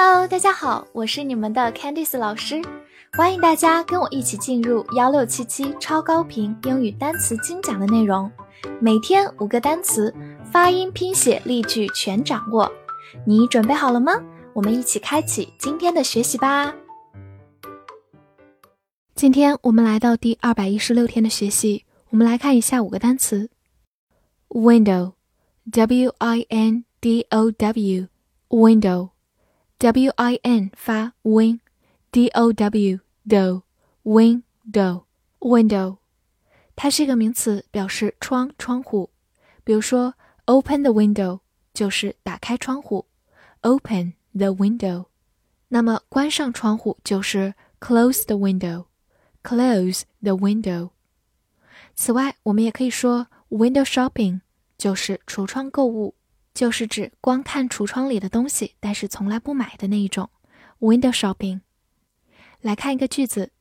Hello，大家好，我是你们的 Candice 老师，欢迎大家跟我一起进入幺六七七超高频英语单词精讲的内容，每天五个单词，发音、拼写、例句全掌握，你准备好了吗？我们一起开启今天的学习吧。今天我们来到第二百一十六天的学习，我们来看一下五个单词：window，w i n d o w，window。w i n 发 win，d o w do window window，它是一个名词，表示窗窗户。比如说，open the window 就是打开窗户，open the window。那么关上窗户就是 close the window，close the window。此外，我们也可以说 window shopping 就是橱窗购物。 就是指光看橱窗里的东西，但是从来不买的那一种，window shopping。来看一个句子：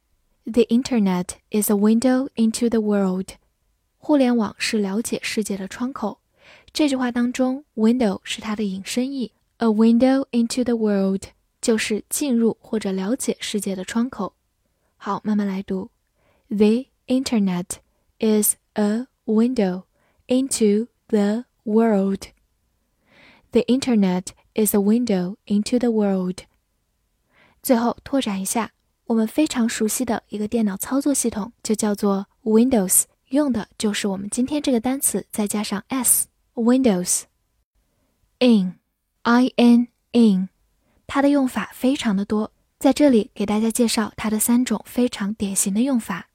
The internet is a window into the world。互联网是了解世界的窗口。这句话当中，window 是它的引申义，a window into the world 就是进入或者了解世界的窗口。好，慢慢来读：The internet is a window into the world。 The internet is a window into the world。最后拓展一下，我们非常熟悉的一个电脑操作系统就叫做 Windows，用的就是我们今天这个单词再加上 s，Windows。In，I N in，它的用法非常的多，在这里给大家介绍它的三种非常典型的用法。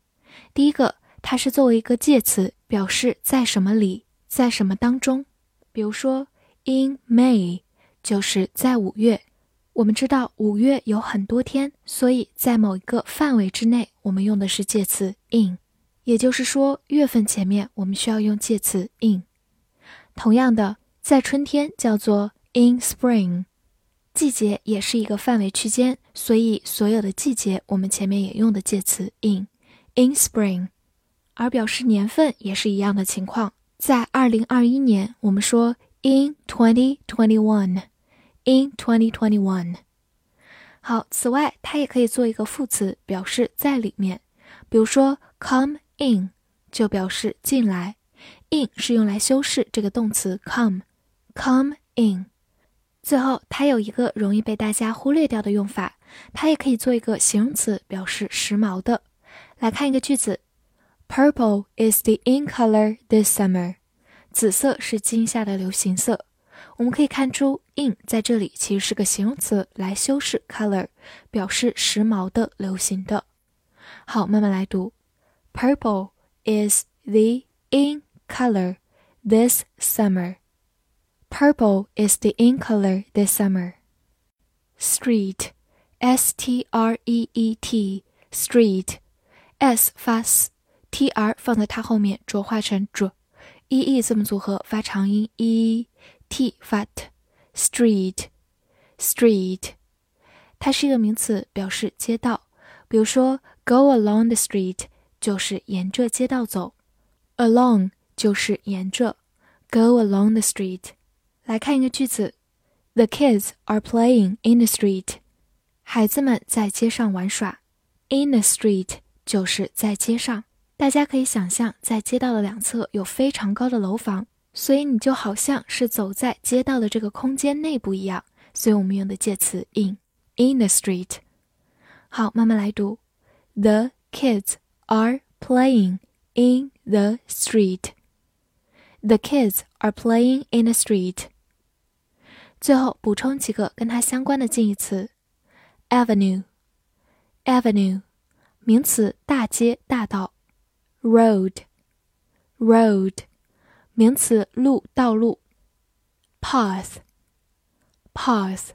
第一个，它是作为一个介词，表示在什么里，在什么当中，比如说。In May，就是在五月。我们知道五月有很多天，所以在某一个范围之内，我们用的是介词 in。也就是说，月份前面我们需要用介词 in。同样的，在春天叫做 in spring，季节也是一个范围区间，所以所有的季节我们前面也用的介词 in。In spring，而表示年份也是一样的情况。在二零二一年，我们说。In 2021, in 2021。好，此外，它也可以做一个副词，表示在里面。比如说，come in 就表示进来，in 是用来修饰这个动词 come，come in。最后，它有一个容易被大家忽略掉的用法，它也可以做一个形容词，表示时髦的。来看一个句子：Purple is the in color this summer. 紫色是今夏的流行色，我们可以看出，in 在这里其实是个形容词，来修饰 color，表示时髦的、流行的。好，慢慢来读，Purple is the in color this summer. Purple is the in color this summer. Street, S-T-R-E-E-T, street, S 发 s，T-R 放在它后面浊化成 j。 e e 字母组合发长音 e t 发 t，street street，它是一个名词，表示街道。比如说，go along the street 就是沿着街道走，along 就是沿着，go along the street。来看一个句子：The kids are playing in the street。孩子们在街上玩耍，in the street 就是在街上。大家可以想象，在街道的两侧有非常高的楼房，所以你就好像是走在街道的这个空间内部一样。所以我们用的介词 in in the street。好，慢慢来读：The kids are playing in the street. The kids are playing in the street. 最后补充几个跟它相关的近义词：avenue avenue 名词，大街、大道。road road 名词路道路 path path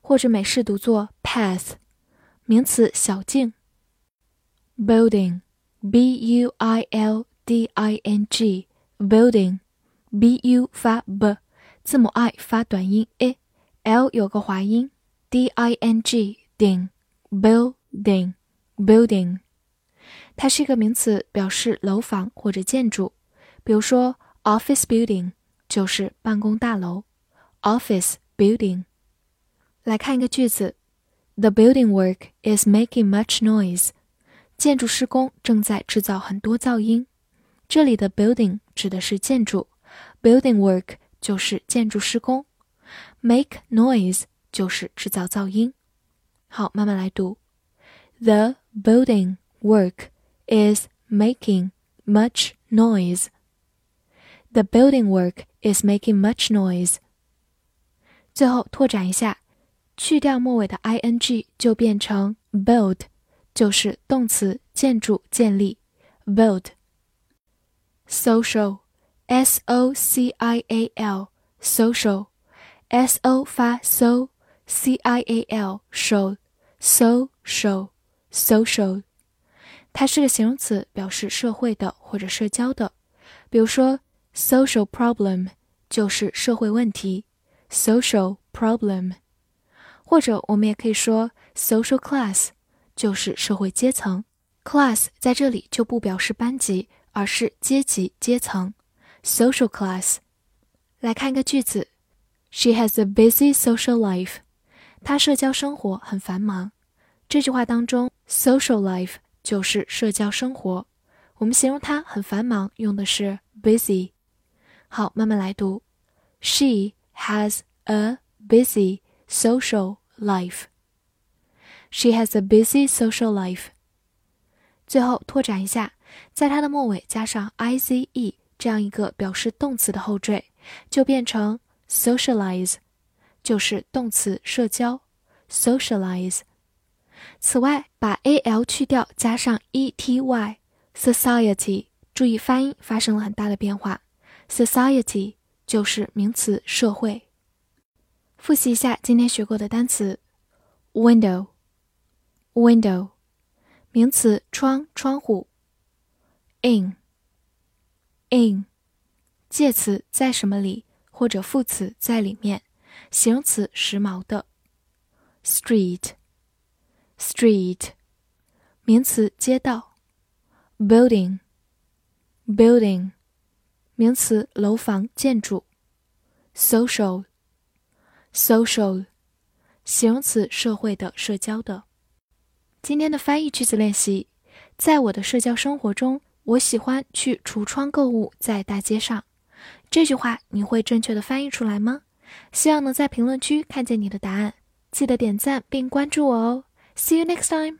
或者美式读作 path 名词小径 building b u i l d i n g building b u 发 b 字母 i 发短音 a l 有个滑音 d i n g 顶 building building 它是一个名词，表示楼房或者建筑。比如说，office building 就是办公大楼，office building。来看一个句子：The building work is making much noise。建筑施工正在制造很多噪音。这里的 building 指的是建筑，building work 就是建筑施工，make noise 就是制造噪音。好，慢慢来读：The building work is making much noise. The building work is making much noise. 最后拓展一下。去掉末尾的 i n g 就变成 build，就是动词建筑建立 build。social，s o c i a l，social，s o 发 so，c i a l show，social，social， 它是个形容词，表示社会的或者社交的。比如说 social problem 就是社会问题，social problem。或者我们也可以说 social class 就是社会阶层，class 在这里就不表示班级，而是阶级阶层，social class。来看一个句子，She has a busy social life。她社交生活很繁忙。这句话当中，social life 就是社交生活。我们形容他很繁忙，用的是 busy。好，慢慢来读，She has a busy social life. She has a busy social life. 最后拓展一下，在它的末尾加上 i z e 这样一个表示动词的后缀，就变成 socialize，就是动词社交 socialize。此外，把 a l 去掉，加上 e t y society，注意发音发生了很大的变化。society 就是名词社会。复习一下今天学过的单词：window，window，名词，窗、窗户；in，in，介词，在什么里，或者副词，在里面；形容词，时髦的 street Street，名词，街道；building，building，名词，楼房、建筑；social。social，形容词，社会的、社交的。今天的翻译句子练习，在我的社交生活中，我喜欢去橱窗购物，在大街上。这句话你会正确的翻译出来吗？希望能在评论区看见你的答案。记得点赞并关注我哦。See you next time.